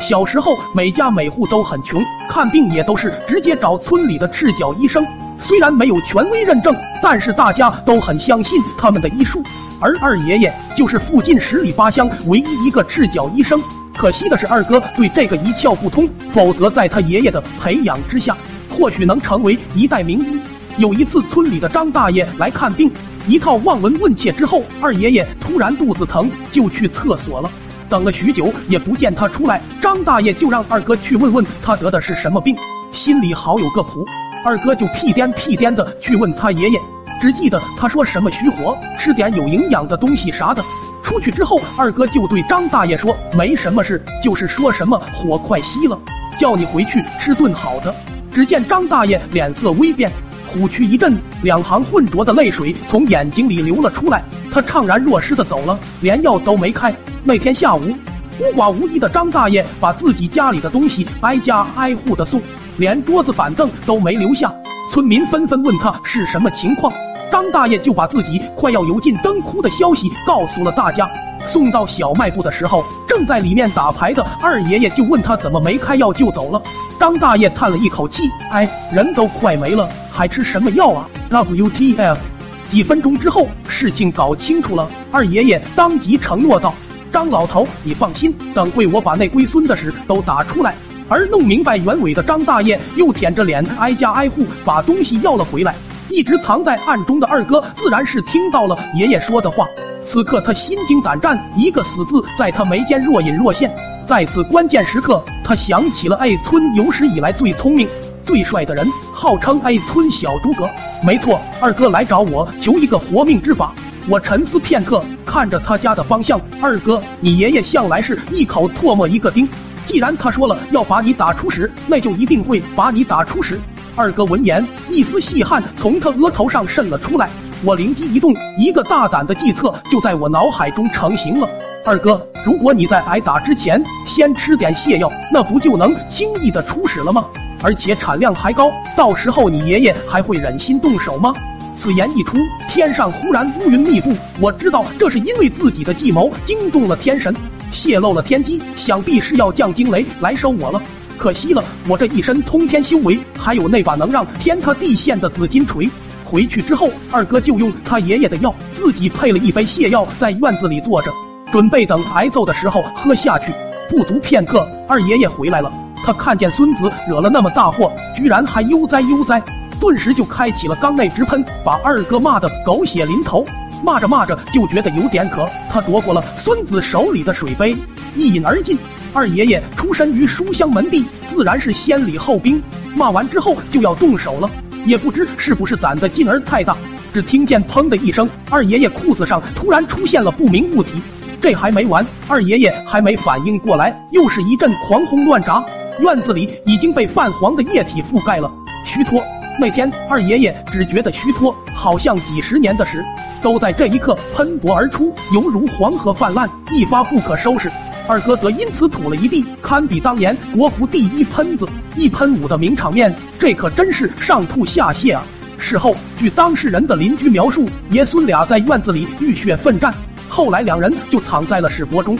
小时候每家每户都很穷，看病也都是直接找村里的赤脚医生。虽然没有权威认证，但是大家都很相信他们的医术。而二爷爷就是附近十里八乡唯一一个赤脚医生。可惜的是，二哥对这个一窍不通，否则在他爷爷的培养之下，或许能成为一代名医。有一次，村里的张大爷来看病，一套望闻问切之后，二爷爷突然肚子疼，就去厕所了。等了许久也不见他出来，张大爷就让二哥去问问他得的是什么病，心里好有个谱。二哥就屁颠屁颠的去问他爷爷，只记得他说什么虚火，吃点有营养的东西啥的。出去之后，二哥就对张大爷说：“没什么事，就是说什么火快熄了，叫你回去吃顿好的。”只见张大爷脸色微变，虎躯一震，两行浑浊的泪水从眼睛里流了出来。他怅然若失的走了，连药都没开。那天下午，孤寡无依的张大爷把自己家里的东西挨家挨户的送，连桌子板凳都没留下。村民纷纷问他是什么情况。张大爷就把自己快要油尽灯枯的消息告诉了大家。送到小卖部的时候，正在里面打牌的二爷爷就问他怎么没开药就走了。张大爷叹了一口气，哎，人都快没了，还吃什么药啊？WTF！几分钟之后，事情搞清楚了，二爷爷当即承诺道：“张老头，你放心，等会我把那龟孙的事都打出来。”而弄明白原委的张大爷又舔着脸挨家挨户把东西要了回来。一直藏在暗中的二哥自然是听到了爷爷说的话，此刻他心惊胆战，一个死字在他眉间若隐若现。在此关键时刻，他想起了 A 村有史以来最聪明、最帅的人，号称 A 村小诸葛。没错，二哥来找我求一个活命之法。我沉思片刻，看着他家的方向，二哥，你爷爷向来是一口唾沫一个钉，既然他说了要把你打出屎，那就一定会把你打出屎。二哥闻言，一丝细汗从他额头上渗了出来。我灵机一动，一个大胆的计策就在我脑海中成型了。二哥，如果你在挨打之前先吃点泻药，那不就能轻易的出屎了吗？而且产量还高，到时候你爷爷还会忍心动手吗？此言一出，天上忽然乌云密布。我知道这是因为自己的计谋惊动了天神，泄露了天机，想必是要降惊雷来收我了。可惜了，我这一身通天修为，还有那把能让天塌地陷的紫金锤。回去之后，二哥就用他爷爷的药，自己配了一杯泻药，在院子里坐着，准备等挨揍的时候喝下去。不足片刻，二爷爷回来了。他看见孙子惹了那么大祸，居然还悠哉悠哉，顿时就开启了缸内直喷，把二哥骂得狗血淋头。骂着骂着就觉得有点渴，他夺过了孙子手里的水杯，一饮而尽。二爷爷出身于书香门第，自然是先礼后兵。骂完之后就要动手了，也不知是不是攒的劲儿太大，只听见砰的一声，二爷爷裤子上突然出现了不明物体。这还没完，二爷爷还没反应过来，又是一阵狂轰乱炸，院子里已经被泛黄的液体覆盖了。虚脱，那天二爷爷只觉得虚脱，好像几十年的屎都在这一刻喷薄而出，犹如黄河泛滥，一发不可收拾。二哥则因此吐了一地，堪比当年国服第一喷子，一喷五的名场面，这可真是上吐下泻啊！事后，据当事人的邻居描述，爷孙俩在院子里浴血奋战，后来两人就躺在了屎泊中。